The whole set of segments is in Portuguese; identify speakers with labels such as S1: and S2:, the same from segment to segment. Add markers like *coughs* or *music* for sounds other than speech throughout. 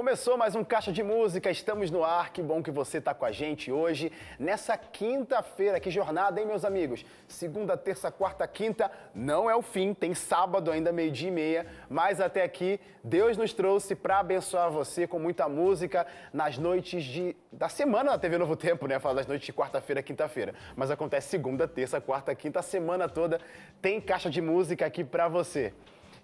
S1: Começou mais um Caixa de Música, estamos no ar, que bom que você está com a gente hoje, nessa quinta-feira. Que jornada, hein, meus amigos? Segunda, terça, quarta, quinta, não é o fim, tem sábado ainda, meio-dia e meia, mas até aqui Deus nos trouxe para abençoar você com muita música nas noites de, da semana na TV Novo Tempo, né? Fala das noites de quarta-feira, quinta-feira, mas acontece segunda, terça, quarta, quinta, a semana toda tem Caixa de Música aqui para você.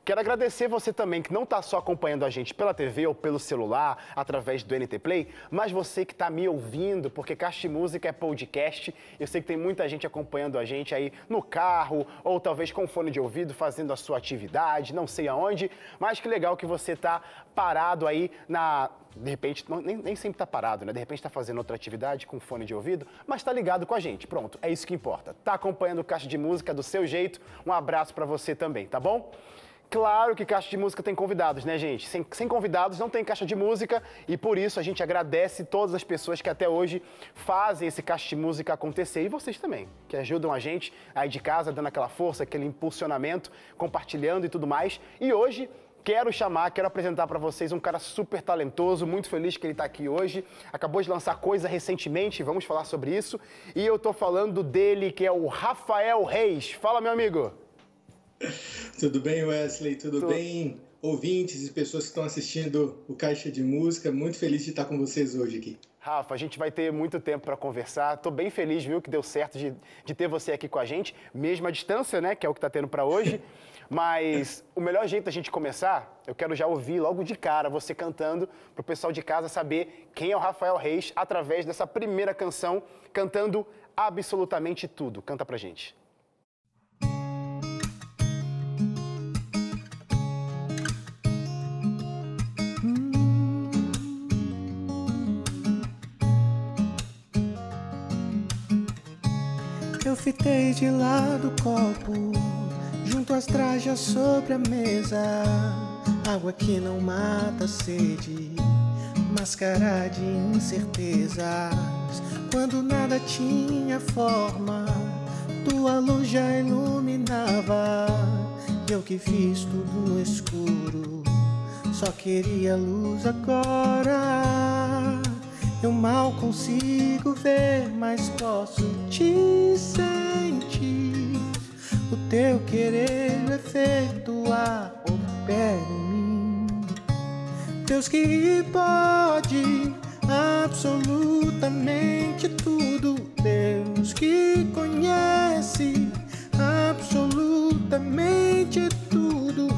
S1: Quero agradecer você também que não está só acompanhando a gente pela TV ou pelo celular, através do NT Play, mas você que está me ouvindo, porque Caixa Música é podcast. Eu sei que tem muita gente acompanhando a gente aí no carro, ou talvez com fone de ouvido, fazendo a sua atividade, não sei aonde, mas que legal que você está parado aí na. De repente, nem, nem sempre está parado, né? De repente está fazendo outra atividade com fone de ouvido, mas está ligado com a gente. Pronto, é isso que importa. Está acompanhando o Caixa de Música do seu jeito. Um abraço para você também, tá bom? Claro que Caixa de Música tem convidados, né, gente? Sem, sem, convidados não tem Caixa de Música e por isso a gente agradece todas as pessoas que até hoje fazem esse Caixa de Música acontecer e vocês também, que ajudam a gente aí de casa, dando aquela força, aquele impulsionamento, compartilhando e tudo mais. E hoje quero chamar, quero apresentar para vocês um cara super talentoso, muito feliz que ele está aqui hoje. Acabou de lançar coisa recentemente, vamos falar sobre isso. E eu estou falando dele, que é o Rafael Reis. Fala, meu amigo! *laughs*
S2: Tudo bem, Wesley? Tudo, bem, ouvintes e pessoas que estão assistindo o Caixa de Música? Muito feliz de estar com vocês hoje aqui.
S1: Rafa, a gente vai ter muito tempo para conversar. Estou bem feliz, viu, que deu certo de, de ter você aqui com a gente, mesmo à distância, né, que é o que está tendo para hoje. *laughs* Mas o melhor jeito da gente começar, eu quero já ouvir logo de cara você cantando, para o pessoal de casa saber quem é o Rafael Reis através dessa primeira canção, cantando absolutamente tudo. Canta pra gente.
S3: Fitei de lado o copo, junto às trajas sobre a mesa. Água que não mata sede, máscara de incertezas. Quando nada tinha forma, tua luz já iluminava. E eu que fiz tudo no escuro, só queria luz agora. Eu mal consigo ver, mas posso te sentir. O teu querer efetuar opera em mim. Deus que pode absolutamente tudo. Deus que conhece absolutamente tudo.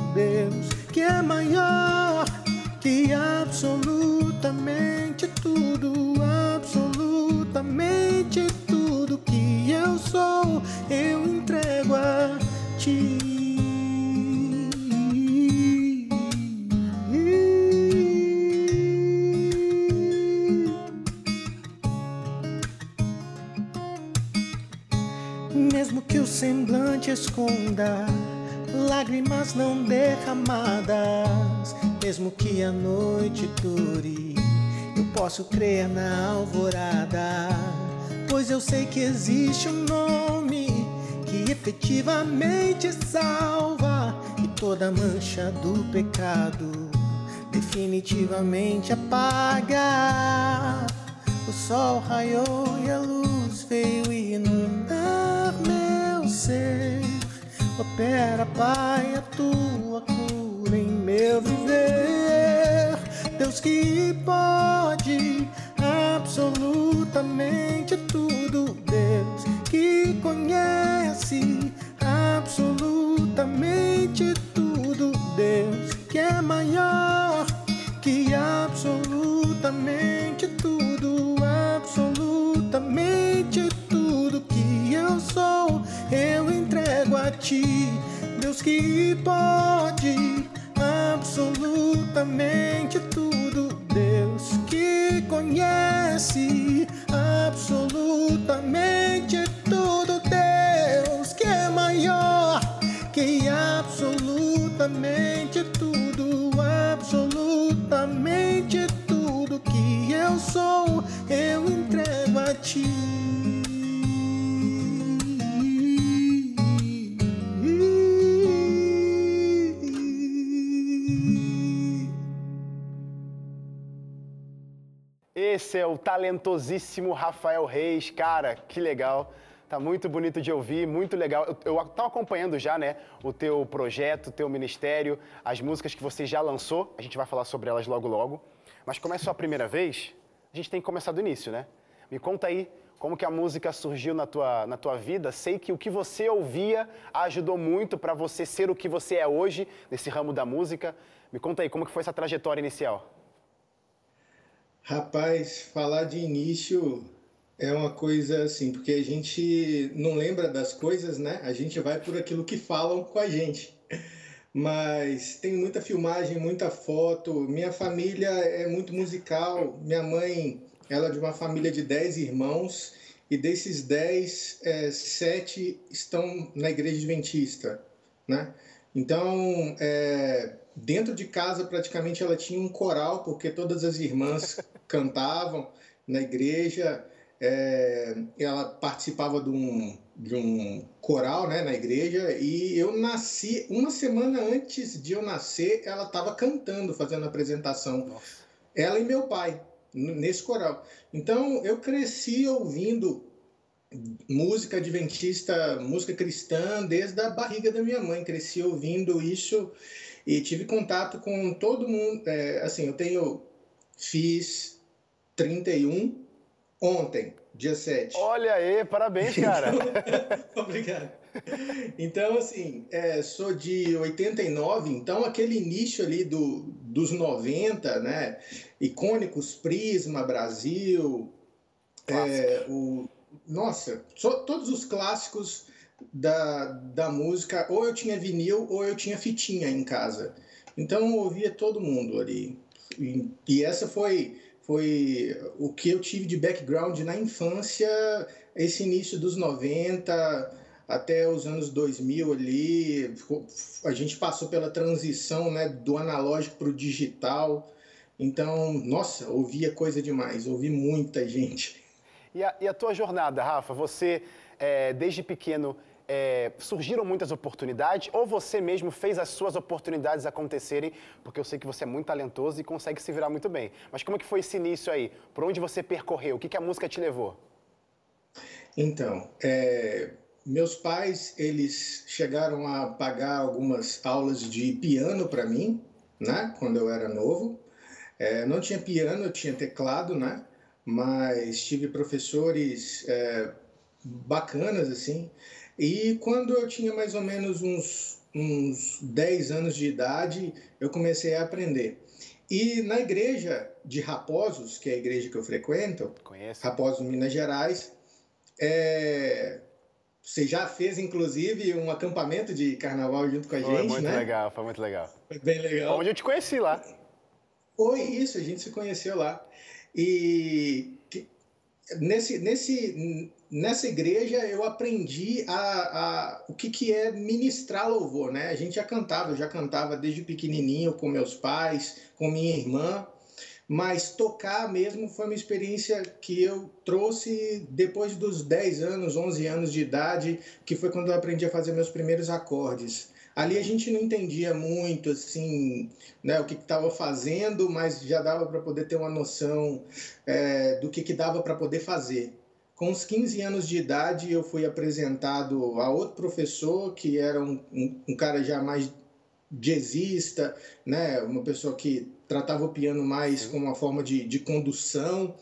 S3: Posso crer na alvorada, pois eu sei que existe um nome que efetivamente salva e toda mancha do pecado definitivamente apaga. O sol raiou e a luz veio inundar meu ser. Opera, Pai, a tua cura em meu viver. Deus que pode absolutamente tudo. Deus que conhece absolutamente tudo. Deus que é maior que absolutamente tudo. Absolutamente tudo que eu sou, eu entrego a ti. Deus que pode absolutamente tudo. Deus que conhece absolutamente tudo. Deus que é maior que absolutamente tudo. Absolutamente tudo que eu sou, eu entrego a ti.
S1: Esse é o talentosíssimo Rafael Reis. Cara, que legal. Tá muito bonito de ouvir, muito legal. Eu, eu acompanhando já, né, o teu projeto, o teu ministério, as músicas que você já lançou. A gente vai falar sobre elas logo logo. Mas como é sua primeira vez, a gente tem que começar do início, né? Me conta aí como que a música surgiu na tua, na tua vida. Sei que o que você ouvia ajudou muito para você ser o que você é hoje nesse ramo da música. Me conta aí como que foi essa trajetória inicial.
S2: Rapaz, falar de início é uma coisa assim, porque a gente não lembra das coisas, né? A gente vai por aquilo que falam com a gente. Mas tem muita filmagem, muita foto. Minha família é muito musical. Minha mãe, ela é de uma família de 10 irmãos e desses 10, é, 7 estão na igreja adventista, né? Então, é, dentro de casa praticamente ela tinha um coral, porque todas as irmãs cantavam na igreja. É, ela participava de um, de um coral né, na igreja e eu nasci, uma semana antes de eu nascer, ela estava cantando, fazendo a apresentação. Nossa. Ela e meu pai, nesse coral. Então eu cresci ouvindo música adventista, música cristã, desde a barriga da minha mãe. Cresci ouvindo isso e tive contato com todo mundo. É, assim, eu tenho, fiz 31 ontem, dia 7.
S1: Olha aí, parabéns, cara.
S2: Então, *laughs* obrigado. Então, assim, é, sou de 89, então aquele início ali do, dos 90, né? Icônicos Prisma, Brasil, é, o, nossa, so, todos os clássicos da, da música, ou eu tinha vinil ou eu tinha fitinha em casa. Então eu ouvia todo mundo ali. E, e essa foi, foi o que eu tive de background na infância, esse início dos 90 até os anos 2000 ali. A gente passou pela transição né, do analógico para o digital. Então, nossa, ouvia coisa demais, ouvi muita gente.
S1: E a, e a tua jornada, Rafa? Você, é, desde pequeno, é, surgiram muitas oportunidades ou você mesmo fez as suas oportunidades acontecerem? Porque eu sei que você é muito talentoso e consegue se virar muito bem. Mas como é que foi esse início aí? Por onde você percorreu? O que, que a música te levou?
S2: Então, é, meus pais eles chegaram a pagar algumas aulas de piano para mim, né? Quando eu era novo. É, não tinha piano, eu tinha teclado, né? Mas tive professores é, bacanas assim. E quando eu tinha mais ou menos uns, uns 10 anos de idade, eu comecei a aprender. E na igreja de Raposos, que é a igreja que eu frequento,
S1: Conheço.
S2: Raposos, Minas Gerais, é... você já fez inclusive um acampamento de carnaval junto com a
S1: foi
S2: gente,
S1: muito
S2: né?
S1: legal, foi muito legal.
S2: Foi bem legal.
S1: Onde eu te conheci lá.
S2: Foi isso, a gente se conheceu lá. E nesse, nesse, nessa igreja eu aprendi a, a, o que, que é ministrar louvor, né? A gente já cantava, eu já cantava desde pequenininho com meus pais, com minha irmã, mas tocar mesmo foi uma experiência que eu trouxe depois dos 10 anos, 11 anos de idade, que foi quando eu aprendi a fazer meus primeiros acordes. Ali a gente não entendia muito assim, né, o que estava fazendo, mas já dava para poder ter uma noção é, do que, que dava para poder fazer. Com os 15 anos de idade, eu fui apresentado a outro professor, que era um, um, um cara já mais jazzista, né, uma pessoa que tratava o piano mais como uma forma de, de condução,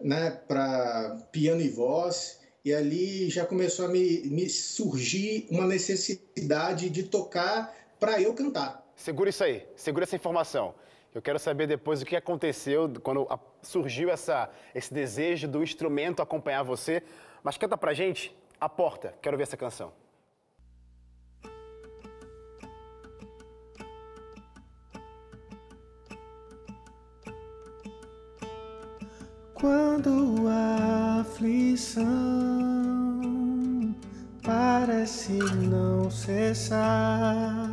S2: né, para piano e voz e ali já começou a me, me surgir uma necessidade de tocar para eu cantar.
S1: Segura isso aí, segura essa informação. Eu quero saber depois o que aconteceu quando surgiu essa, esse desejo do instrumento acompanhar você. Mas canta pra gente A Porta. Quero ver essa canção.
S3: Quando a aflição parece não cessar,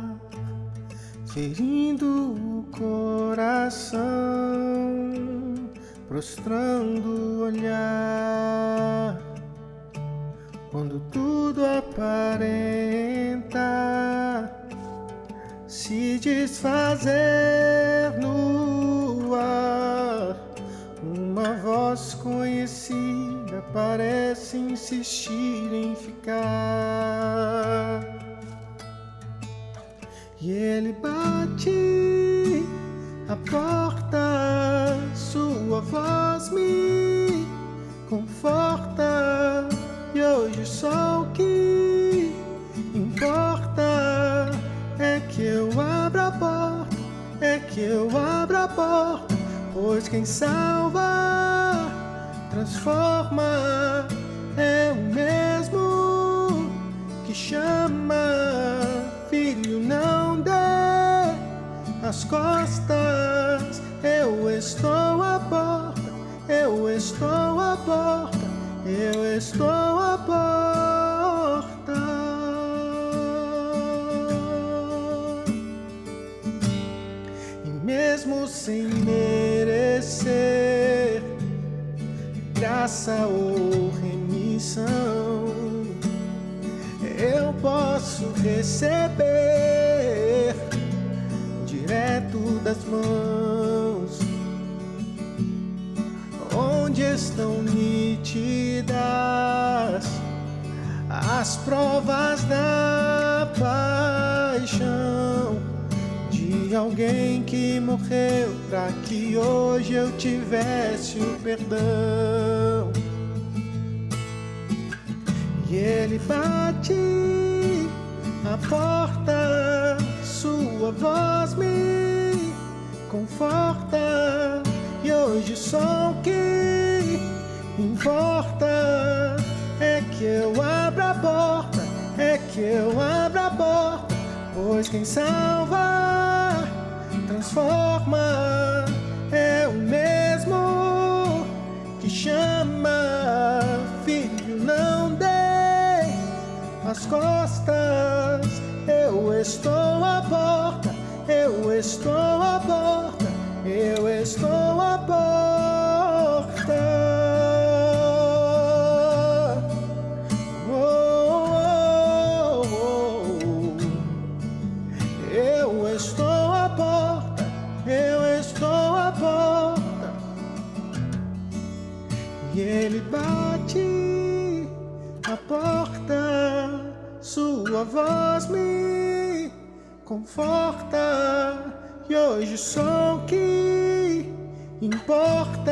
S3: ferindo coração, prostrando o olhar. Quando tudo aparenta se desfazer no ar, uma voz conhecida parece insistir em ficar. E ele bate a porta, sua voz me conforta. E hoje só o que importa é que eu abra a porta, é que eu abra a porta, pois quem salva, transforma, é o mesmo que chama filho, não dê as costas. Eu estou à porta, eu estou à porta, eu estou à porta. E mesmo sem merecer graça ou remissão eu posso receber direto das mãos, onde estão nítidas as provas da paixão de alguém que morreu para que hoje eu tivesse o perdão. E ele bate a porta, sua voz me conforta. E hoje só o que importa é que eu abra a porta, é que eu abra a porta, pois quem salva, transforma, é o mesmo que chama filho, não dê as costas. Eu estou à porta, eu estou à porta, eu estou à porta. Oh, oh, oh. Eu estou à porta, eu estou à porta. E ele bate a porta, sua voz me conforta. E hoje só o que importa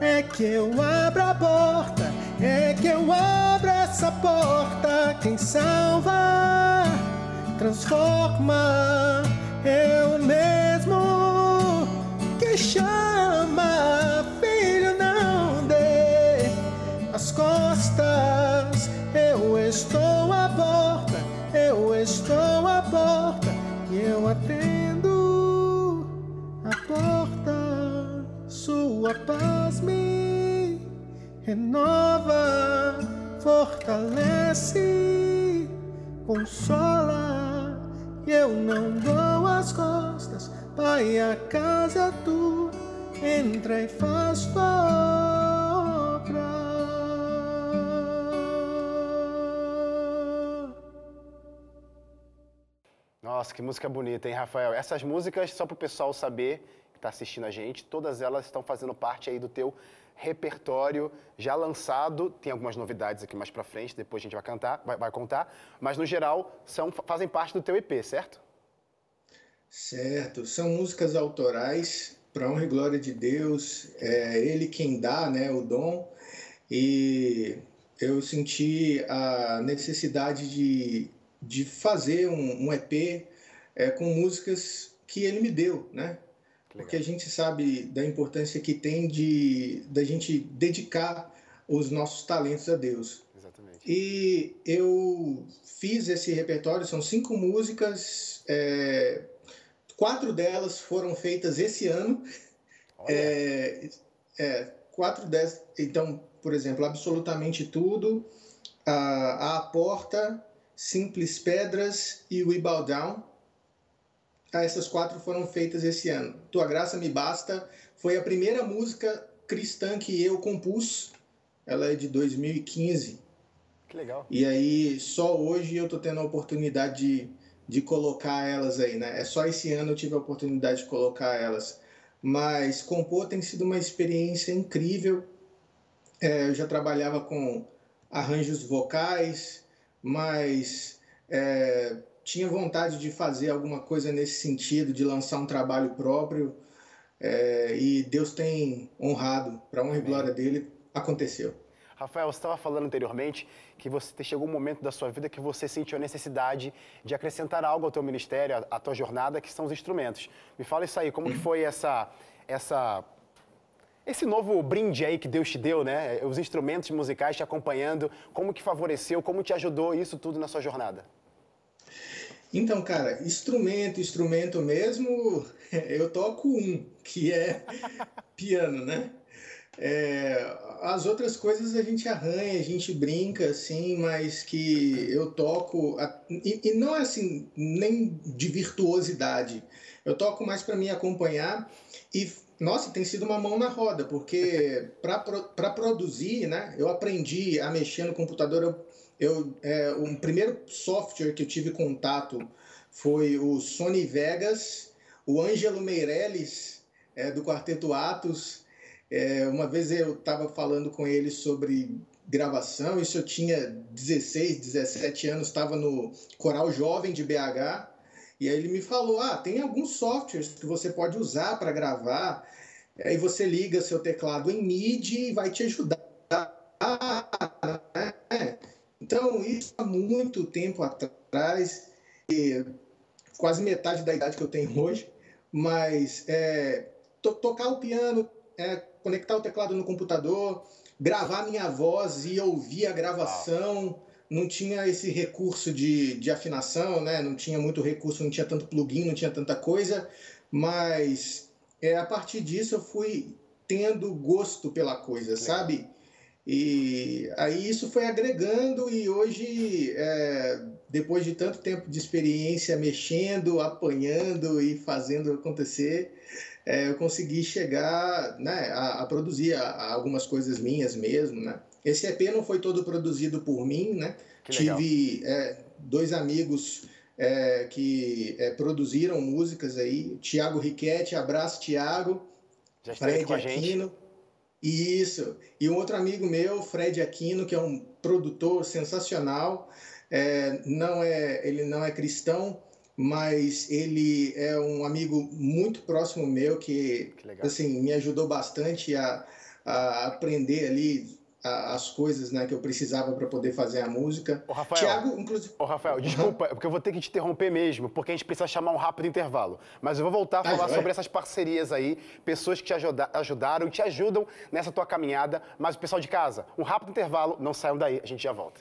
S3: é que eu abra a porta, é que eu abra essa porta. Quem salva, transforma, o mesmo que chama, Sua paz me renova, fortalece, consola. Eu não dou as costas, Pai, a casa é tua, entra e faz tua obra.
S1: Nossa, que música bonita, hein, Rafael? Essas músicas, só para o pessoal saber está assistindo a gente, todas elas estão fazendo parte aí do teu repertório já lançado. Tem algumas novidades aqui mais para frente, depois a gente vai cantar, vai, vai contar, mas no geral são, fazem parte do teu EP, certo?
S2: Certo, são músicas autorais para honra e glória de Deus. É Ele quem dá, né, o dom. E eu senti a necessidade de, de fazer um, um EP é, com músicas que Ele me deu, né? Porque a gente sabe da importância que tem de da gente dedicar os nossos talentos a Deus.
S1: Exatamente.
S2: E eu fiz esse repertório, são cinco músicas, é, quatro delas foram feitas esse ano.
S1: Olha,
S2: É, é, quatro dessas, então, por exemplo, absolutamente tudo, a, a porta, simples pedras e We Bow Ah, essas quatro foram feitas esse ano. Tua graça me basta foi a primeira música cristã que eu compus. Ela é de 2015.
S1: que legal.
S2: E aí, só hoje eu tô tendo a oportunidade de, de colocar elas aí, né? É só esse ano eu tive a oportunidade de colocar elas. mas compor tem sido uma experiência incrível. É, eu já trabalhava com arranjos vocais, mas é, tinha vontade de fazer alguma coisa nesse sentido, de lançar um trabalho próprio. É, e Deus tem honrado, para honra e glória dele, aconteceu.
S1: Rafael, você estava falando anteriormente que você chegou um momento da sua vida que você sentiu a necessidade de acrescentar algo ao teu ministério, à tua jornada, que são os instrumentos. Me fala isso aí, como que foi essa, essa, esse novo brinde aí que Deus te deu, né? Os instrumentos musicais te acompanhando, como que favoreceu, como te ajudou isso tudo na sua jornada?
S2: Então, cara, instrumento, instrumento mesmo, *laughs* eu toco um, que é *laughs* piano, né? É, as outras coisas a gente arranha, a gente brinca, assim, mas que eu toco. E, e não é assim, nem de virtuosidade. Eu toco mais para me acompanhar e, nossa, tem sido uma mão na roda, porque para produzir, né, eu aprendi a mexer no computador. Eu, eu, é, o primeiro software que eu tive contato foi o Sony Vegas, o Ângelo Meirelles, é, do Quarteto Atos é, uma vez eu estava falando com ele sobre gravação, isso eu tinha 16, 17 anos, estava no Coral Jovem de BH, e aí ele me falou: ah, tem alguns softwares que você pode usar para gravar, aí você liga seu teclado em MIDI e vai te ajudar. Então, isso há muito tempo atrás, quase metade da idade que eu tenho *laughs* hoje, mas é, to tocar o piano, é, conectar o teclado no computador, gravar minha voz e ouvir a gravação. Não tinha esse recurso de, de afinação, né? Não tinha muito recurso, não tinha tanto plugin, não tinha tanta coisa. Mas é, a partir disso eu fui tendo gosto pela coisa, sabe? E aí isso foi agregando e hoje, é, depois de tanto tempo de experiência mexendo, apanhando e fazendo acontecer, é, eu consegui chegar né, a, a produzir a, a algumas coisas minhas mesmo, né? Esse EP não foi todo produzido por mim, né? Tive é, dois amigos é, que é, produziram músicas aí, Tiago Riquetti, abraço Tiago, Fred Aquino. Isso. E um outro amigo meu, Fred Aquino, que é um produtor sensacional. É, não é, ele não é cristão, mas ele é um amigo muito próximo meu que, que assim me ajudou bastante a, a aprender ali as coisas né, que eu precisava para poder fazer a música.
S1: Ô, Rafael, Thiago, inclusive... Ô, Rafael, desculpa, porque eu vou ter que te interromper mesmo, porque a gente precisa chamar um rápido intervalo. Mas eu vou voltar a ah, falar ah, sobre essas parcerias aí, pessoas que te ajuda, ajudaram e te ajudam nessa tua caminhada. Mas o pessoal de casa, um rápido intervalo, não saiam daí, a gente já volta.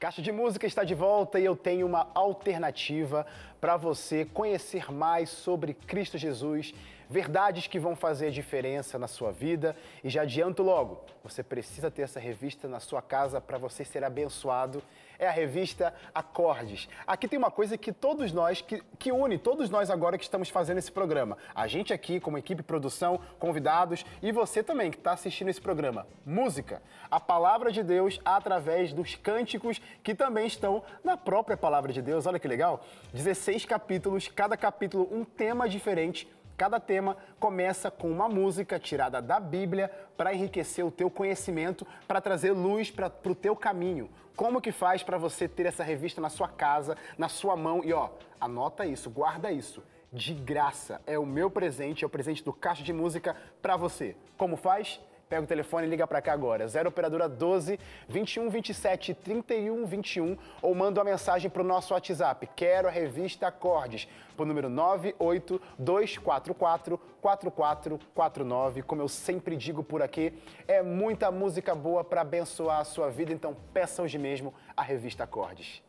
S1: Caixa de Música está de volta e eu tenho uma alternativa para você conhecer mais sobre Cristo Jesus, verdades que vão fazer diferença na sua vida. E já adianto logo, você precisa ter essa revista na sua casa para você ser abençoado é a revista Acordes. Aqui tem uma coisa que todos nós, que, que une todos nós agora que estamos fazendo esse programa. A gente aqui, como equipe produção, convidados e você também que está assistindo esse programa. Música. A palavra de Deus através dos cânticos que também estão na própria palavra de Deus. Olha que legal. 16 capítulos, cada capítulo um tema diferente Cada tema começa com uma música tirada da Bíblia para enriquecer o teu conhecimento, para trazer luz para o teu caminho. Como que faz para você ter essa revista na sua casa, na sua mão? E ó, anota isso, guarda isso. De graça. É o meu presente, é o presente do Caixa de Música para você. Como faz? Pega o telefone e liga para cá agora. 0 operadora 12 21 27 31 21 ou manda uma mensagem para o nosso WhatsApp. Quero a revista Acordes, para número 98244 4449. Como eu sempre digo por aqui, é muita música boa para abençoar a sua vida, então peça hoje mesmo a revista Acordes.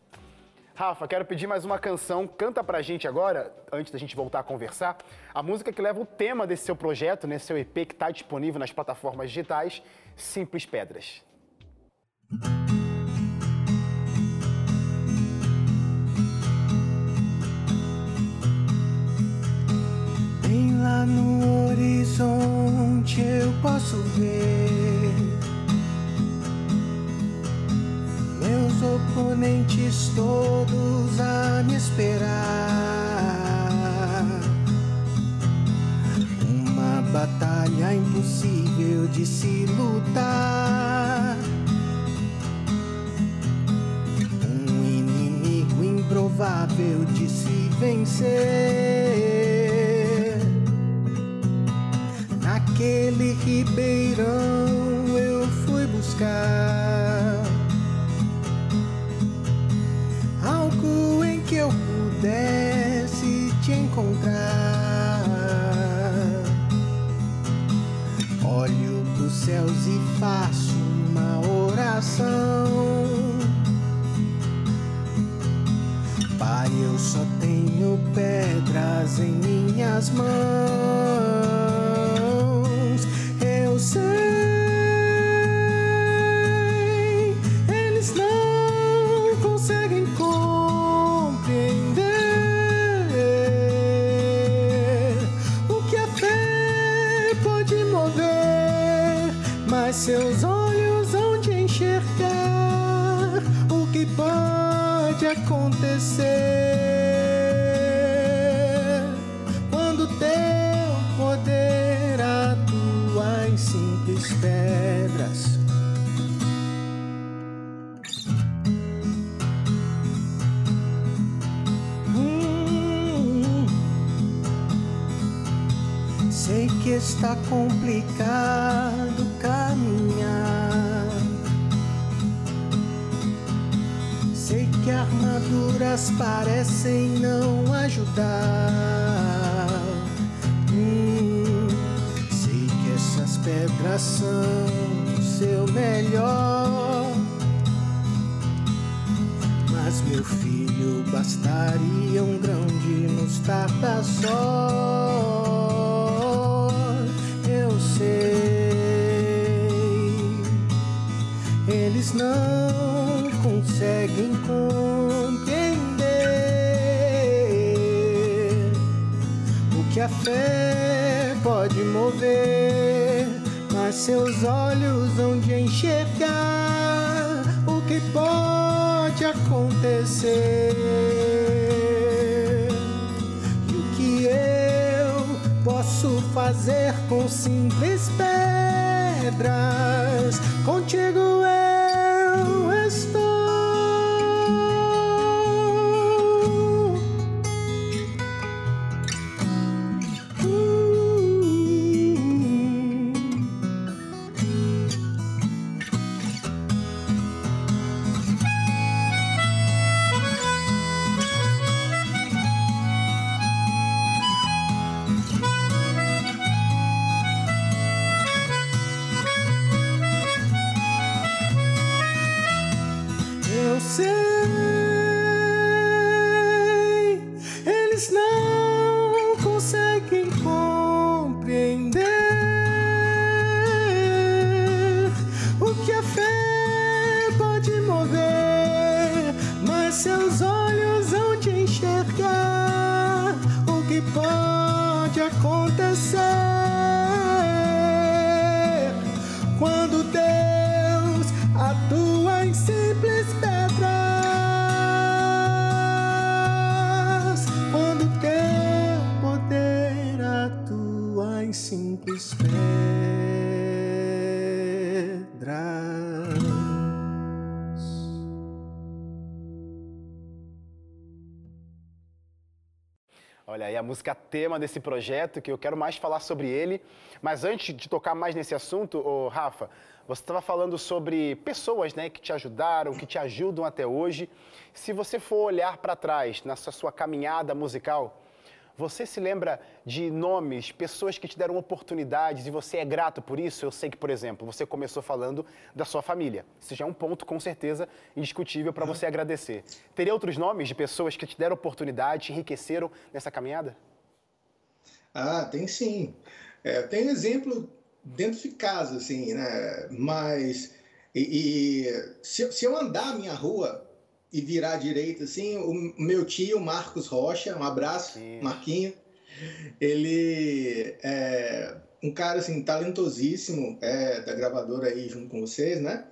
S1: Rafa, quero pedir mais uma canção. Canta pra gente agora, antes da gente voltar a conversar, a música que leva o tema desse seu projeto, né, seu EP que está disponível nas plataformas digitais, Simples Pedras.
S3: Bem lá no horizonte eu posso ver meus oponentes todos a me esperar. Uma batalha impossível de se lutar. Um inimigo improvável de se vencer. Naquele ribeirão eu fui buscar. Pudesse te encontrar. Olho pros céus e faço uma oração. Pai, eu só tenho pedras em minhas mãos. Complicado a
S1: música tema desse projeto, que eu quero mais falar sobre ele. Mas antes de tocar mais nesse assunto, ô, Rafa, você estava falando sobre pessoas né, que te ajudaram, que te ajudam até hoje. Se você for olhar para trás nessa sua caminhada musical, você se lembra de nomes, pessoas que te deram oportunidades e você é grato por isso? Eu sei que, por exemplo, você começou falando da sua família. Isso já é um ponto, com certeza, indiscutível para você agradecer. Teria outros nomes de pessoas que te deram oportunidade, te enriqueceram nessa caminhada?
S2: Ah, tem sim. É, eu tenho exemplo dentro de casa, assim, né? Mas e, e se, se eu andar a minha rua e virar à direita, assim, o meu tio Marcos Rocha, um abraço,
S1: Sim.
S2: Marquinho, ele é um cara assim talentosíssimo, é da gravadora aí junto com vocês, né?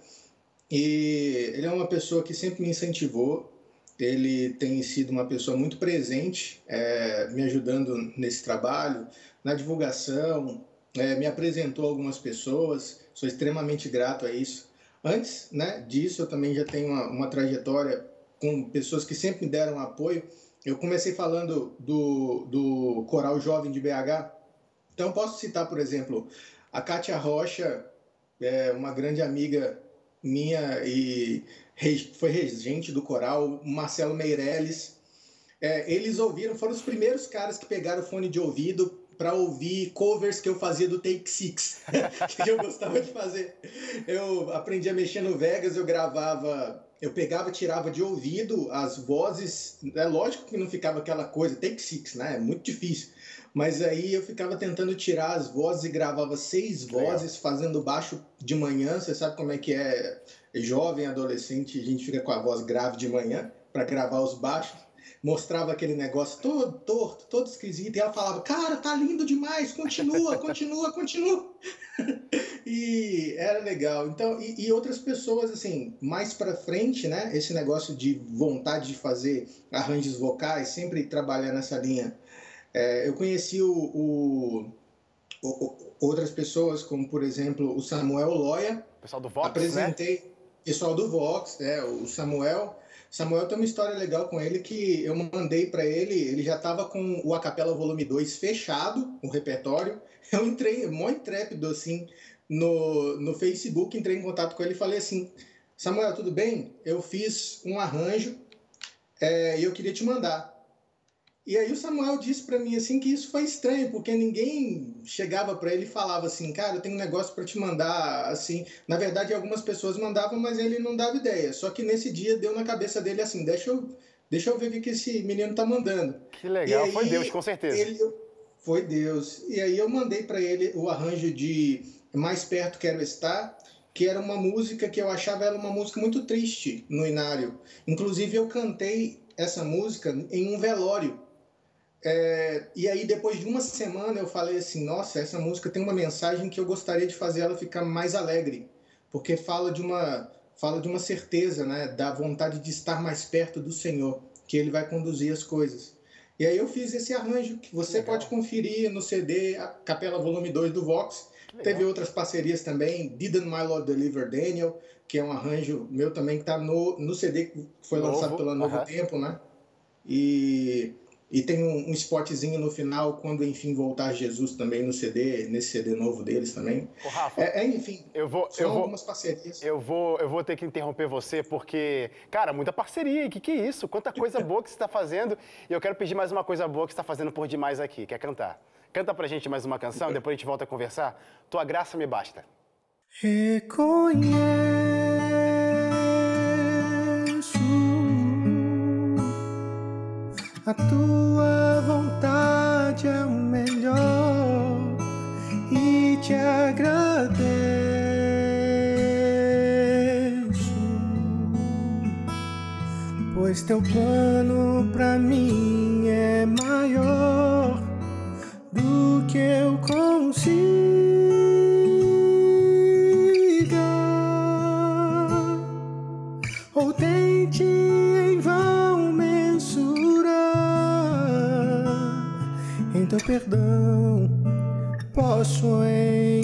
S2: E ele é uma pessoa que sempre me incentivou. Ele tem sido uma pessoa muito presente, é, me ajudando nesse trabalho, na divulgação, é, me apresentou algumas pessoas, sou extremamente grato a isso. Antes né, disso, eu também já tenho uma, uma trajetória com pessoas que sempre me deram apoio. Eu comecei falando do, do Coral Jovem de BH. Então, posso citar, por exemplo, a Kátia Rocha, é uma grande amiga minha e foi regente do coral, Marcelo Meirelles. É, eles ouviram, foram os primeiros caras que pegaram o fone de ouvido para ouvir covers que eu fazia do Take Six, *laughs* que eu gostava de fazer. Eu aprendi a mexer no Vegas, eu gravava, eu pegava, tirava de ouvido as vozes. É lógico que não ficava aquela coisa, Take Six, né? É muito difícil. Mas aí eu ficava tentando tirar as vozes e gravava seis vozes, fazendo baixo de manhã. Você sabe como é que é jovem, adolescente, a gente fica com a voz grave de manhã para gravar os baixos mostrava aquele negócio todo torto, todo esquisito, e ela falava, cara, tá lindo demais, continua, *laughs* continua, continua. *laughs* e era legal. Então, e, e, outras pessoas, assim, mais para frente, né, esse negócio de vontade de fazer arranjos vocais, sempre trabalhar nessa linha. É, eu conheci o, o, o, outras pessoas, como por exemplo o Samuel Loya.
S1: Pessoal do Vox, né?
S2: Apresentei,
S1: né?
S2: pessoal do Vox, é, o Samuel Samuel tem uma história legal com ele que eu mandei para ele, ele já estava com o Acapela Volume 2 fechado, o repertório. *laughs* Eu entrei, mó intrépido assim, no, no Facebook, entrei em contato com ele e falei assim: Samuel, tudo bem? Eu fiz um arranjo é, e eu queria te mandar. E aí o Samuel disse para mim assim que isso foi estranho, porque ninguém chegava para ele e falava assim, cara, eu tenho um negócio para te mandar, assim. Na verdade, algumas pessoas mandavam, mas ele não dava ideia. Só que nesse dia deu na cabeça dele assim, deixa eu, deixa eu ver o que esse menino tá mandando.
S1: Que legal, aí, foi Deus, com certeza.
S2: Ele, foi Deus. E aí eu mandei para ele o arranjo de Mais Perto Quero Estar, que era uma música que eu achava ela uma música muito triste no Inário. Inclusive eu cantei essa música em um velório é, e aí, depois de uma semana, eu falei assim: nossa, essa música tem uma mensagem que eu gostaria de fazer ela ficar mais alegre, porque fala de uma, fala de uma certeza, né, da vontade de estar mais perto do Senhor, que Ele vai conduzir as coisas. E aí, eu fiz esse arranjo que você Legal. pode conferir no CD, a Capela Volume 2 do Vox. Teve outras parcerias também, Didn't My Lord Deliver Daniel, que é um arranjo meu também que está no, no CD que foi Novo, lançado pela Novo uh -huh. Tempo, né? E e tem um, um spotzinho no final, quando enfim voltar Jesus também no CD, nesse CD novo deles também.
S1: Ô, Rafa,
S2: é, é, enfim,
S1: eu vou,
S2: são
S1: eu vou,
S2: algumas parcerias.
S1: Eu vou, eu vou ter que interromper você, porque, cara, muita parceria. O que, que é isso? Quanta coisa boa que você está fazendo. E eu quero pedir mais uma coisa boa que você está fazendo por demais aqui. Quer cantar? Canta pra gente mais uma canção, depois a gente volta a conversar. Tua graça me basta.
S3: Reconhece A tua vontade é o melhor e te agradeço, pois teu plano para mim perdão posso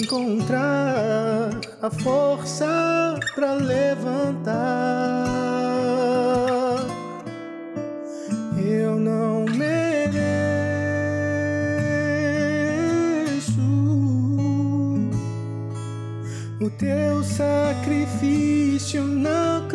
S3: encontrar a força para levantar. Eu não mereço o teu sacrifício na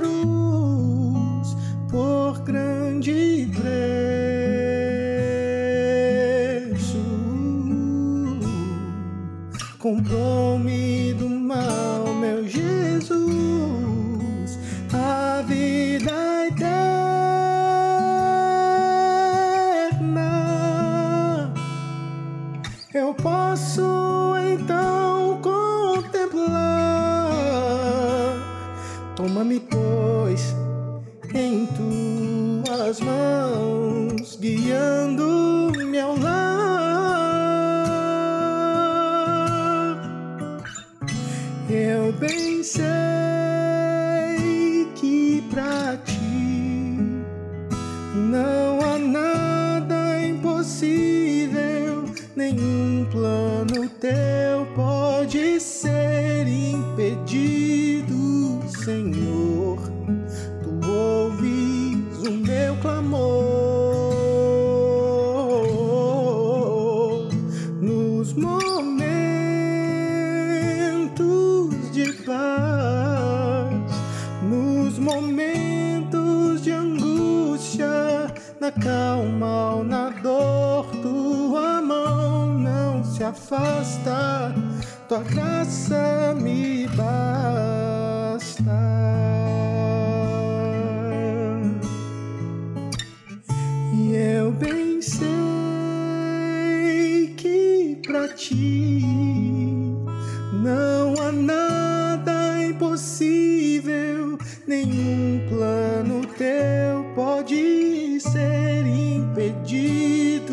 S3: nenhum plano teu pode ser impedido,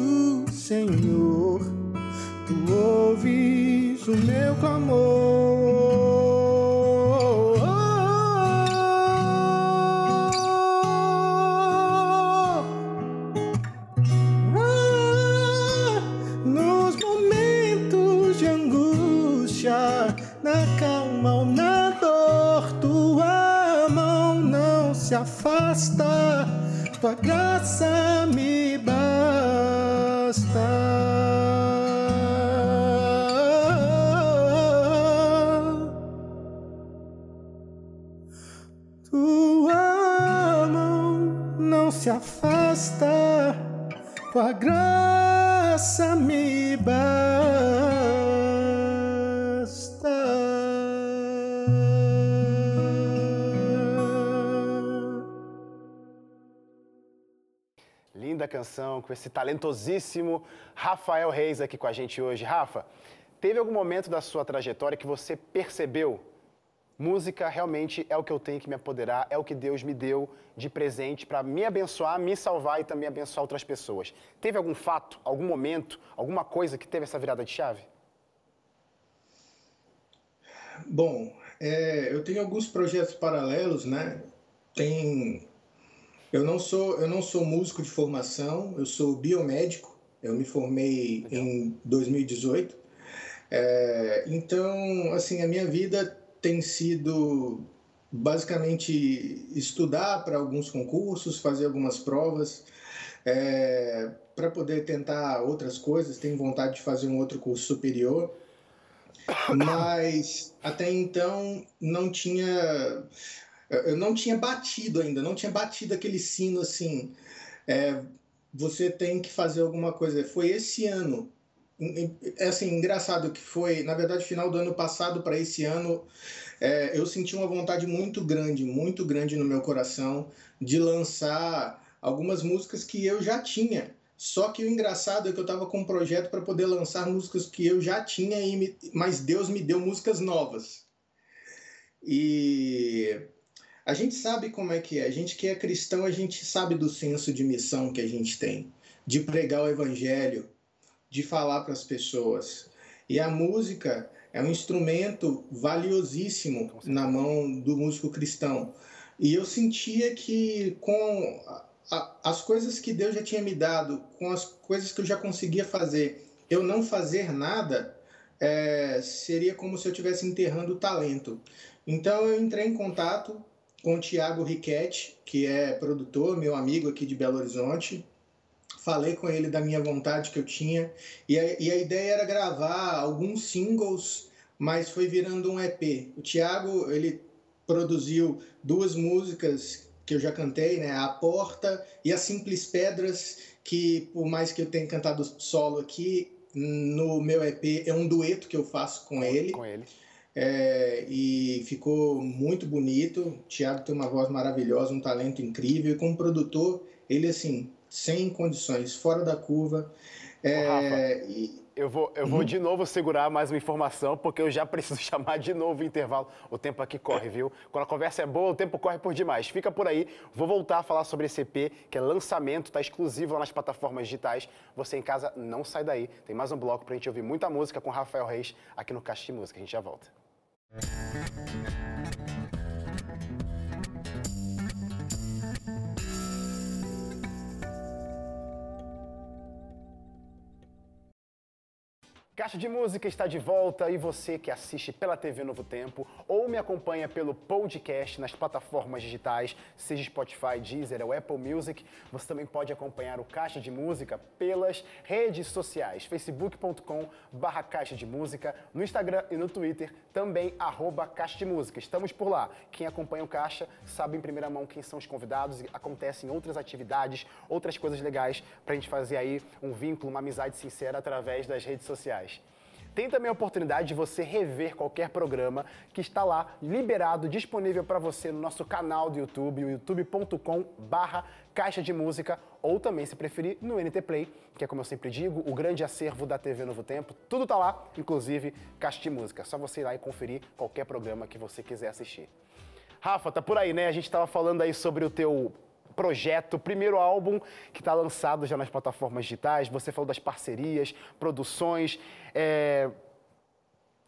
S3: Senhor. Tu ouves o meu clamor. Tua graça me basta. Tua mão não se afasta, tua graça
S1: canção, com esse talentosíssimo Rafael Reis aqui com a gente hoje. Rafa, teve algum momento da sua trajetória que você percebeu? Música realmente é o que eu tenho que me apoderar, é o que Deus me deu de presente para me abençoar, me salvar e também abençoar outras pessoas. Teve algum fato, algum momento, alguma coisa que teve essa virada de chave?
S2: Bom, é, eu tenho alguns projetos paralelos, né? Tem, eu não sou, eu não sou músico de formação, eu sou biomédico. Eu me formei em 2018. É, então, assim, a minha vida tem sido basicamente estudar para alguns concursos, fazer algumas provas, é, para poder tentar outras coisas. Tenho vontade de fazer um outro curso superior, *coughs* mas até então não tinha, eu não tinha batido ainda, não tinha batido aquele sino assim. é, você tem que fazer alguma coisa. Foi esse ano. É assim, engraçado que foi, na verdade, final do ano passado para esse ano, é, eu senti uma vontade muito grande, muito grande no meu coração de lançar algumas músicas que eu já tinha. Só que o engraçado é que eu estava com um projeto para poder lançar músicas que eu já tinha, e me- mas Deus me deu músicas novas. E a gente sabe como é que é. A gente que é cristão, a gente sabe do senso de missão que a gente tem, de pregar o evangelho, de falar para as pessoas. E a música é um instrumento valiosíssimo na mão do músico cristão. E eu sentia que com a- as coisas que Deus já tinha me dado, com as coisas que eu já conseguia fazer, eu não fazer nada, é, seria como se eu estivesse enterrando o talento. Então eu entrei em contato com o Tiago Riquetti, que é produtor, meu amigo aqui de Belo Horizonte. Falei com ele da minha vontade que eu tinha. E a, e a ideia era gravar alguns singles, mas foi virando um EP. O Tiago, ele produziu duas músicas que eu já cantei, né? A Porta e As Simples Pedras, que por mais que eu tenha cantado solo aqui, no meu EP é um dueto que eu faço com ele.
S1: Com ele.
S2: É, e ficou muito bonito. O Thiago tem uma voz maravilhosa, um talento incrível. E como produtor, ele, assim, sem condições, fora da curva. É, e-
S1: Eu vou, eu vou de novo segurar mais uma informação, porque eu já preciso *laughs* chamar de novo o intervalo. O tempo aqui corre, viu? Quando a conversa é boa, o tempo corre por demais. Fica por aí. Vou voltar a falar sobre esse EP, que é lançamento, tá exclusivo lá nas plataformas digitais. Você em casa não sai daí. Tem mais um bloco pra gente ouvir muita música com Rafael Reis aqui no Caixa de Música. A gente já volta. Thank you. Caixa de Música está de volta e você que assiste pela TV Novo Tempo ou me acompanha pelo podcast nas plataformas digitais, seja Spotify, Deezer ou Apple Music, você também pode acompanhar o Caixa de Música pelas redes sociais, facebook.com barra Caixa de Música, no Instagram e no Twitter, também arroba Caixa de Música. Estamos por lá. Quem acompanha o Caixa sabe em primeira mão quem são os convidados e acontecem outras atividades, outras coisas legais para a gente fazer aí um vínculo, uma amizade sincera através das redes sociais. Tem também a oportunidade de você rever qualquer programa que está lá liberado, disponível para você no nosso canal do YouTube, o youtube.com barra Caixa de Música, ou também, se preferir, no NT Play, que é como eu sempre digo, o grande acervo da TV Novo Tempo. Tudo está lá, inclusive Caixa de Música. É só você ir lá e conferir qualquer programa que você quiser assistir. Rafa, tá por aí, né? A gente estava falando aí sobre o teu projeto, primeiro álbum que está lançado já nas plataformas digitais. Você falou das parcerias, produções. É...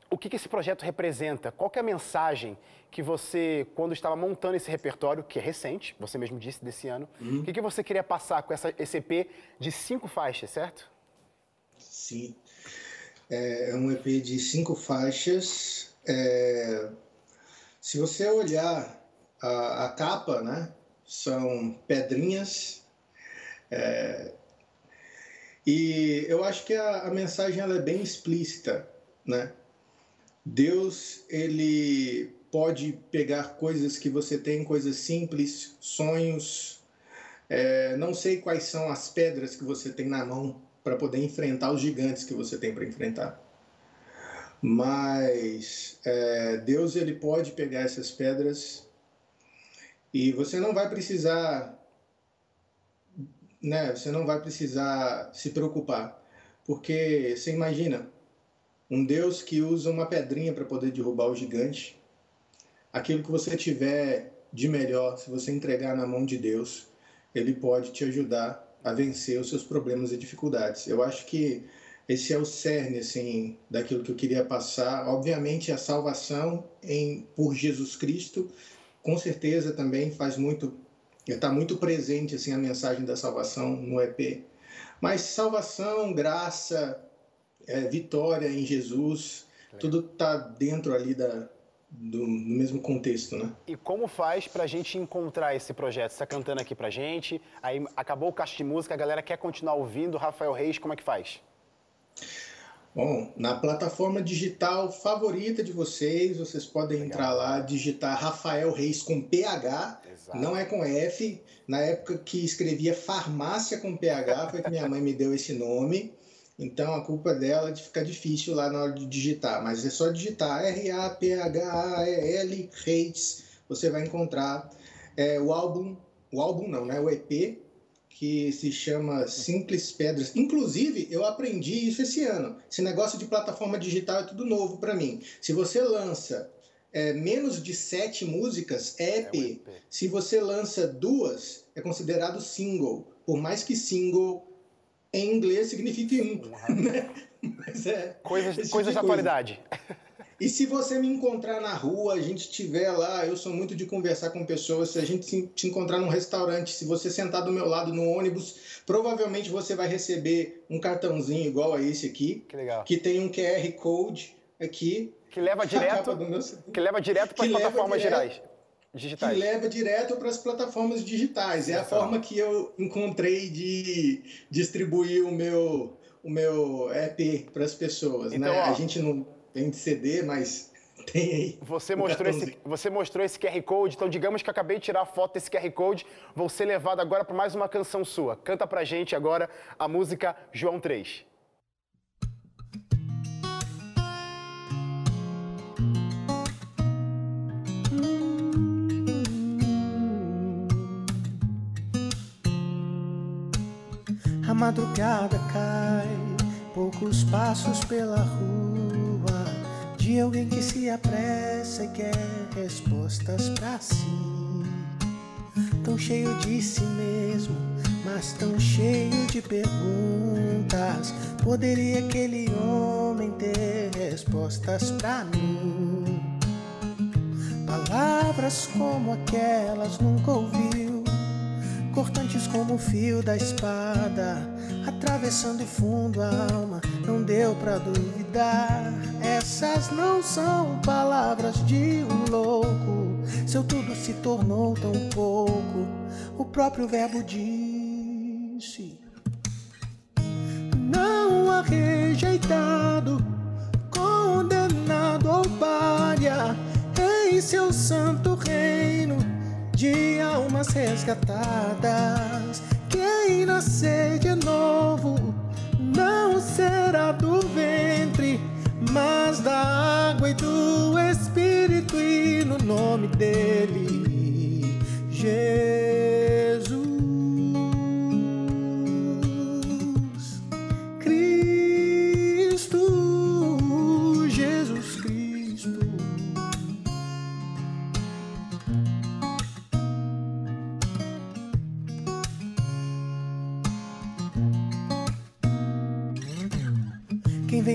S1: O que, que esse projeto representa? Qual é a mensagem que você, quando estava montando esse repertório, que é recente, você mesmo disse, desse ano, uhum. o que, que você queria passar com essa, esse EP de cinco faixas, certo?
S2: Sim. É, é um EP de cinco faixas. É... Se você olhar a, a capa, né? São pedrinhas. É, e eu acho que a, a mensagem é bem explícita, né? Deus, ele pode pegar coisas que você tem, coisas simples, sonhos. É, não sei quais são as pedras que você tem na mão para poder enfrentar os gigantes que você tem para enfrentar. Mas é, Deus ele pode pegar essas pedras e você não vai precisar, né? Você não vai precisar se preocupar, porque você imagina um Deus que usa uma pedrinha para poder derrubar o gigante. Aquilo que você tiver de melhor, se você entregar na mão de Deus, ele pode te ajudar a vencer os seus problemas e dificuldades. Eu acho que esse é o cerne assim daquilo que eu queria passar. Obviamente a salvação em por Jesus Cristo com certeza também faz muito, está muito presente assim a mensagem da salvação no EP. Mas salvação, graça, é, vitória em Jesus, é. tudo está dentro ali da, do, do, mesmo contexto, né?
S1: E como faz para a gente encontrar esse projeto? Você está cantando aqui para gente, aí acabou o caixa de música, a galera quer continuar ouvindo, Rafael Reis, como é que faz?
S2: Bom, na plataforma digital favorita de vocês, vocês podem Legal. entrar lá, digitar Rafael Reis com PH, Exato. não é com F. Na época que escrevia farmácia com PH, foi que minha mãe me deu esse nome. Então a culpa dela de ficar difícil lá na hora de digitar, mas é só digitar R-A-P-H-A-E-L Reis, você vai encontrar é, o álbum, o álbum não, né? O EP que se chama Simples Pedras. Inclusive, eu aprendi isso esse ano. Esse negócio de plataforma digital é tudo novo para mim. Se você lança é, menos de sete músicas, é EP. É EP. Se você lança duas, é considerado single. Por mais que single em inglês signifique um. *laughs* Né?
S1: Mas é. Coisas, coisas da atualidade.
S2: E se você me encontrar na rua, a gente estiver lá, eu sou muito de conversar com pessoas. Se a gente te encontrar num restaurante, se você sentar do meu lado no ônibus, provavelmente você vai receber um cartãozinho igual a esse aqui,
S1: que, legal.
S2: que tem um QR Code aqui.
S1: Que leva *laughs* direto, meu... que leva direto para as plataformas direto, gerais.
S2: Digitais. Que leva direto para as plataformas digitais. É a forma que eu encontrei de distribuir o meu, o meu EP para as pessoas. Então, né? Ó, a gente não tem de CD, mas tem aí.
S1: Você mostrou, esse, você mostrou esse QR Code, então digamos que acabei de tirar a foto desse QR Code, vou ser levado agora para mais uma canção sua. Canta pra gente agora a música João 3.
S3: A madrugada cai, poucos passos pela rua de alguém que se apressa e quer respostas para si. Tão cheio de si mesmo, mas tão cheio de perguntas. Poderia aquele homem ter respostas para mim? Palavras como aquelas nunca ouviu, cortantes como o fio da espada, atravessando fundo a alma, não deu pra duvidar. Essas não são palavras de um louco. Seu tudo se tornou tão pouco. O próprio Verbo disse: Não há rejeitado, condenado ou palha em seu santo reino de almas resgatadas. Nascer de novo não será do ventre, mas da água e do Espírito e no nome dele, Jesus.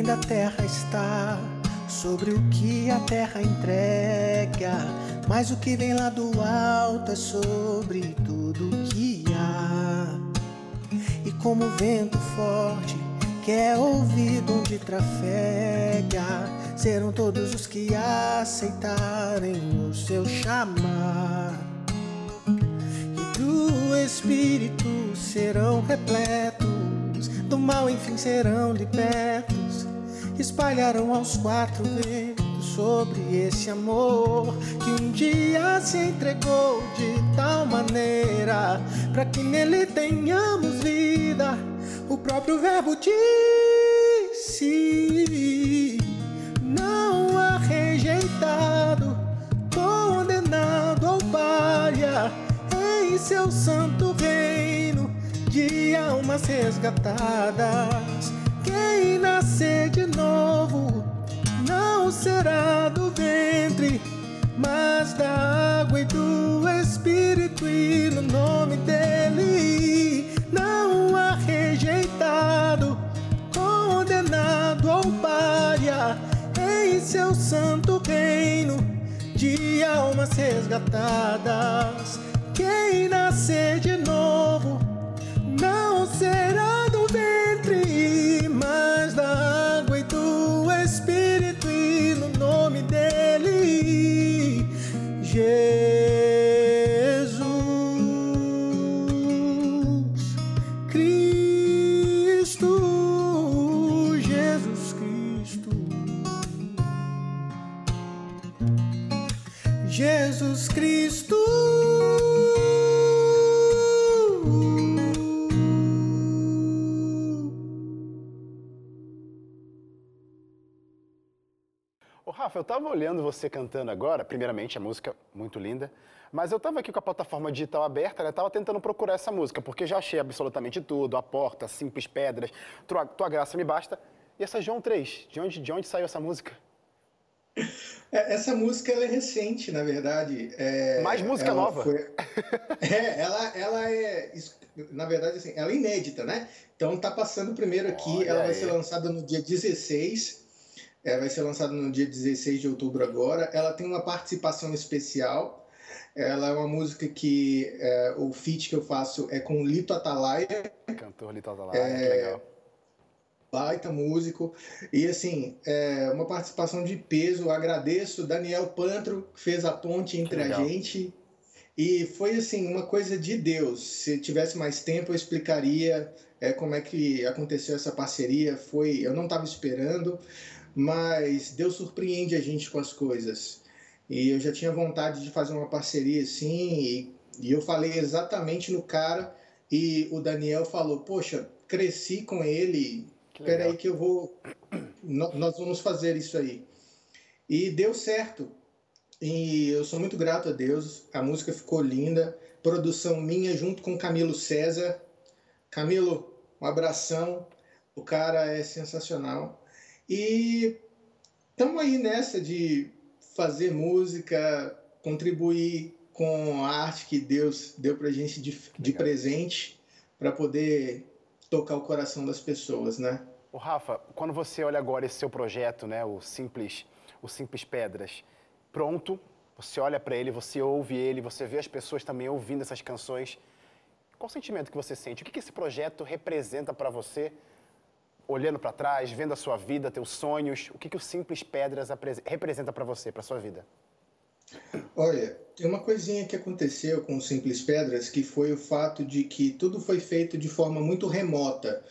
S3: Da terra está sobre o que a terra entrega, mas o que vem lá do alto é sobre tudo que há. E como vento forte que é ouvido onde trafega, serão todos os que aceitarem o seu chamar. E do Espírito serão repletos, do mal enfim serão libertos, espalharão aos quatro ventos sobre esse amor que um dia se entregou de tal maneira para que nele tenhamos vida. O próprio Verbo disse: Não há rejeitado, condenado ou palha em seu santo reino de almas resgatadas. Quem nascer de novo não será do ventre, mas da água e do Espírito e no nome dele não há rejeitado, condenado ou palha em seu santo reino de almas resgatadas. Quem nascer de novo
S1: olhando você cantando agora, primeiramente a música muito linda, mas eu tava aqui com a plataforma digital aberta, né? Tava tentando procurar essa música, porque já achei absolutamente tudo, a porta, simples pedras, tua, tua graça me basta. E essa João 3, de onde, de onde saiu essa música?
S2: É, Essa música é recente, na verdade. É,
S1: Mais música nova.
S2: foi- *laughs* É, ela, ela é, na verdade, assim, ela é inédita, né? Então tá passando primeiro aqui,
S1: Olha
S2: ela vai
S1: aí.
S2: ser lançada no dia 16, é, vai ser lançada no dia 16 de outubro agora. Ela tem uma participação especial. Ela é uma música que é, o feat que eu faço é com o Lito Atalaia,
S1: Cantor Lito Atalaia, que legal.
S2: baita músico. E assim, é uma participação de peso. Agradeço Daniel Pantro, que fez a ponte entre a gente. E foi assim, uma coisa de Deus. Se tivesse mais tempo, eu explicaria é, como é que aconteceu essa parceria. Foi, eu não estava esperando, mas Deus surpreende a gente com as coisas. E eu já tinha vontade de fazer uma parceria assim, e, e eu falei exatamente no cara, e o Daniel falou: Poxa, cresci com ele,
S1: Que
S2: Espera
S1: legal.
S2: aí que eu vou. Nós vamos fazer isso aí. E deu certo. E eu sou muito grato a Deus. A música ficou linda. Produção minha junto com Camilo César. Camilo, um abração. O cara é sensacional. E estamos aí nessa de fazer música, contribuir com a arte que Deus deu pra gente de, de presente para poder tocar o coração das pessoas, né?
S1: Ô, Rafa, quando você olha agora esse seu projeto, né, o Simples, o Simples Pedras, pronto, você olha para ele, você ouve ele, você vê as pessoas também ouvindo essas canções. Qual o sentimento que você sente? O que que esse projeto representa para você olhando para trás, vendo a sua vida, teus sonhos, o que, que o Simples Pedras representa para você, para sua vida?
S2: Olha, tem uma coisinha que aconteceu com o Simples Pedras que foi o fato de que tudo foi feito de forma muito remota.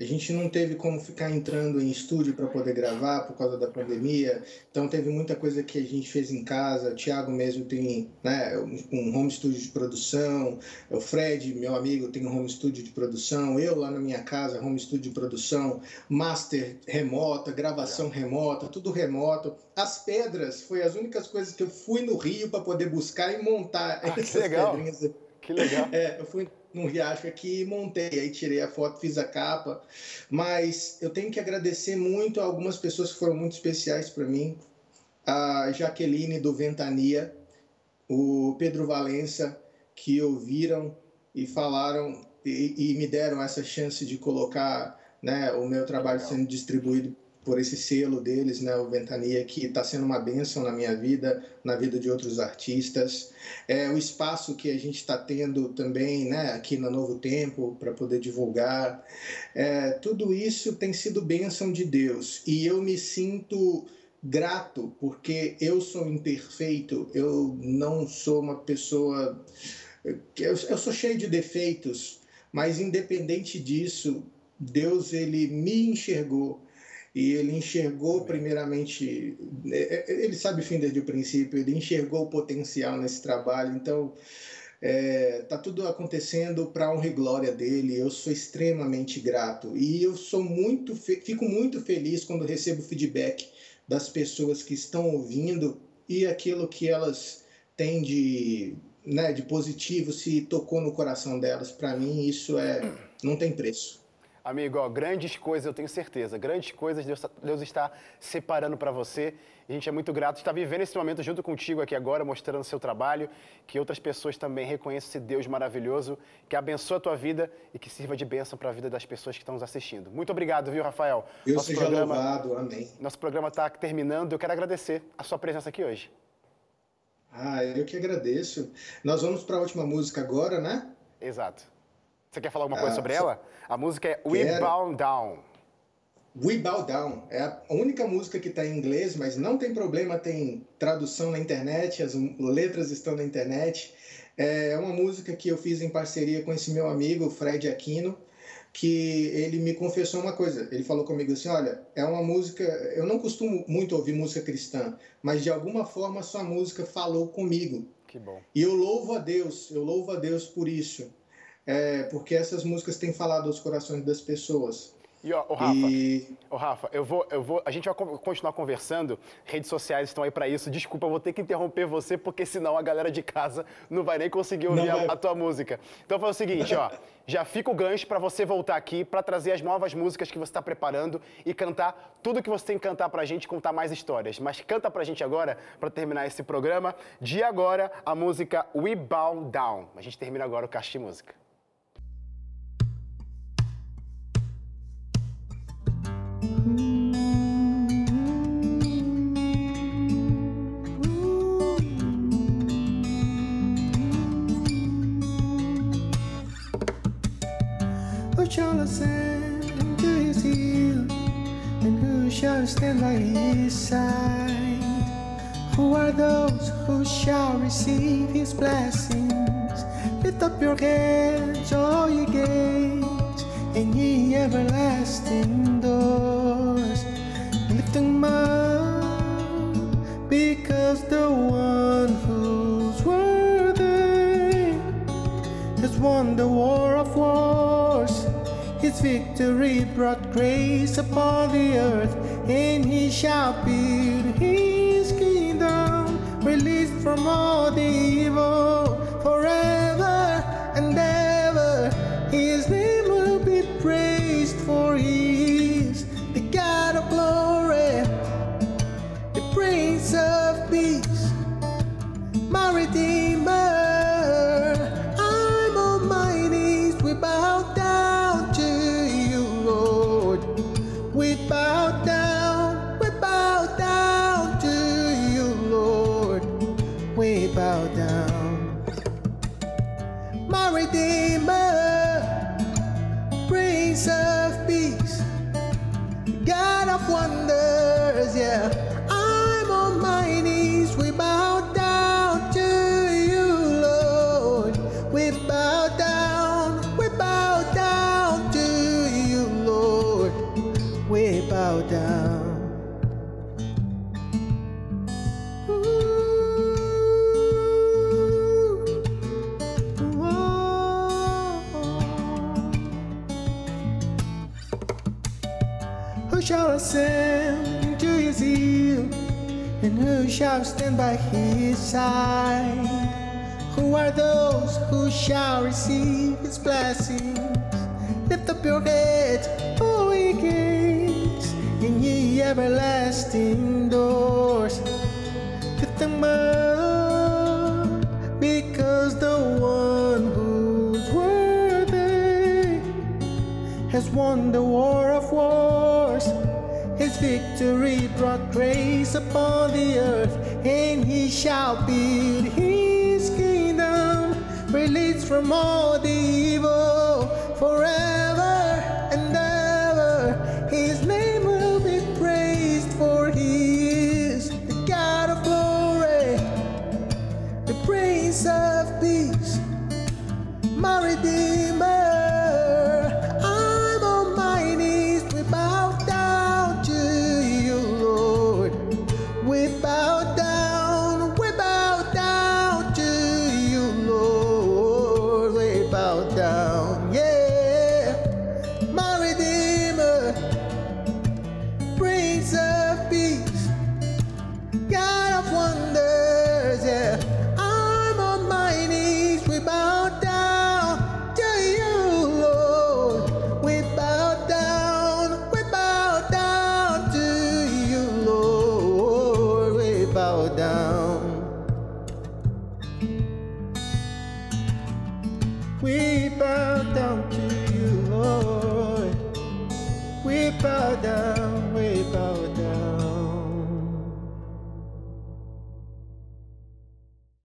S2: A gente não teve como ficar entrando em estúdio para poder gravar por causa da pandemia, então teve muita coisa que a gente fez em casa. O Thiago mesmo tem né, um home studio de produção, o Fred, meu amigo, tem um home studio de produção, eu lá na minha casa, home studio de produção, master remota, gravação remota, tudo remoto. As pedras foi as únicas coisas que eu fui no Rio para poder buscar e montar
S1: ah,
S2: essas
S1: que legal.
S2: pedrinhas.
S1: Que legal.
S2: É, eu fui num riacho aqui e montei. Aí tirei a foto, fiz a capa. Mas eu tenho que agradecer muito a algumas pessoas que foram muito especiais para mim. A Jaqueline do Ventania, o Pedro Valença, que ouviram e falaram e, e me deram essa chance de colocar né, o meu trabalho sendo distribuído por esse selo deles, né, o Ventania, que está sendo uma bênção na minha vida, na vida de outros artistas. É, o espaço que a gente está tendo também né, aqui na Novo Tempo para poder divulgar. É, tudo isso tem sido bênção de Deus e eu me sinto grato porque eu sou imperfeito, eu não sou uma pessoa. Eu, eu sou cheio de defeitos, mas independente disso, Deus ele me enxergou e ele enxergou primeiramente, é, é, ele sabe o fim desde o princípio, ele enxergou o potencial nesse trabalho, então é, tá tudo acontecendo para honra e glória dele. Eu sou extremamente grato e eu sou muito, fico muito feliz quando recebo feedback das pessoas que estão ouvindo e aquilo que elas têm de, né, de positivo se tocou no coração delas. Para mim isso é não tem preço.
S1: Amigo, ó, grandes coisas eu tenho certeza, grandes coisas Deus, Deus está separando para você. A gente é muito grato de estar vivendo esse momento junto contigo aqui agora, mostrando o seu trabalho, que outras pessoas também reconheçam esse Deus maravilhoso, que abençoe a tua vida e que sirva de bênção para a vida das pessoas que estão nos assistindo. Muito obrigado, viu, Rafael?
S2: Deus nosso seja programa, louvado, amém.
S1: Nosso programa está terminando, eu quero agradecer a sua presença aqui hoje.
S2: Ah, eu que agradeço. Nós vamos para a última música agora, né?
S1: Exato. Você quer falar alguma coisa ah, sobre ela? A música é We quero. Bow Down.
S2: We Bow Down é a única música que está em inglês, mas não tem problema, tem tradução na internet, as letras estão na internet. É uma música que eu fiz em parceria com esse meu amigo, Fred Aquino, que ele me confessou uma coisa. Ele falou comigo assim: Olha, é uma música. Eu não costumo muito ouvir música cristã, mas de alguma forma sua música falou comigo.
S1: Que bom.
S2: E eu louvo a Deus, eu louvo a Deus por isso é, porque essas músicas têm falado aos corações das pessoas.
S1: E, ó, o Rafa, e... Ô, Rafa, eu vou, eu vou, a gente vai continuar conversando, redes sociais estão aí para isso. Desculpa, eu vou ter que interromper você, porque senão a galera de casa não vai nem conseguir ouvir a, a, tua música. Então faz o seguinte, ó, *laughs* já fica o gancho para você voltar aqui para trazer as novas músicas que você está preparando e cantar tudo que você tem que cantar para a gente, contar mais histórias. Mas canta para a gente agora, para terminar esse programa. De agora, a música We Bow Down. A gente termina agora o Caixa de Música.
S3: Who shall ascend to his hill, and who shall stand by his side? Who are those who shall receive his blessings? Lift up your heads, all ye gates, and ye everlasting doors. Lift them because the one who's worthy has won the war of wars. His victory brought grace upon the earth, and he shall build his kingdom, released from all the evil stand by his side. Who are those who shall receive his blessings? Lift up your heads, holy ye gates, and ye everlasting doors. Lift them up, because the one who's worthy has won the war of wars. His victory brought grace upon the earth and he shall build his kingdom, released from all the evil forever.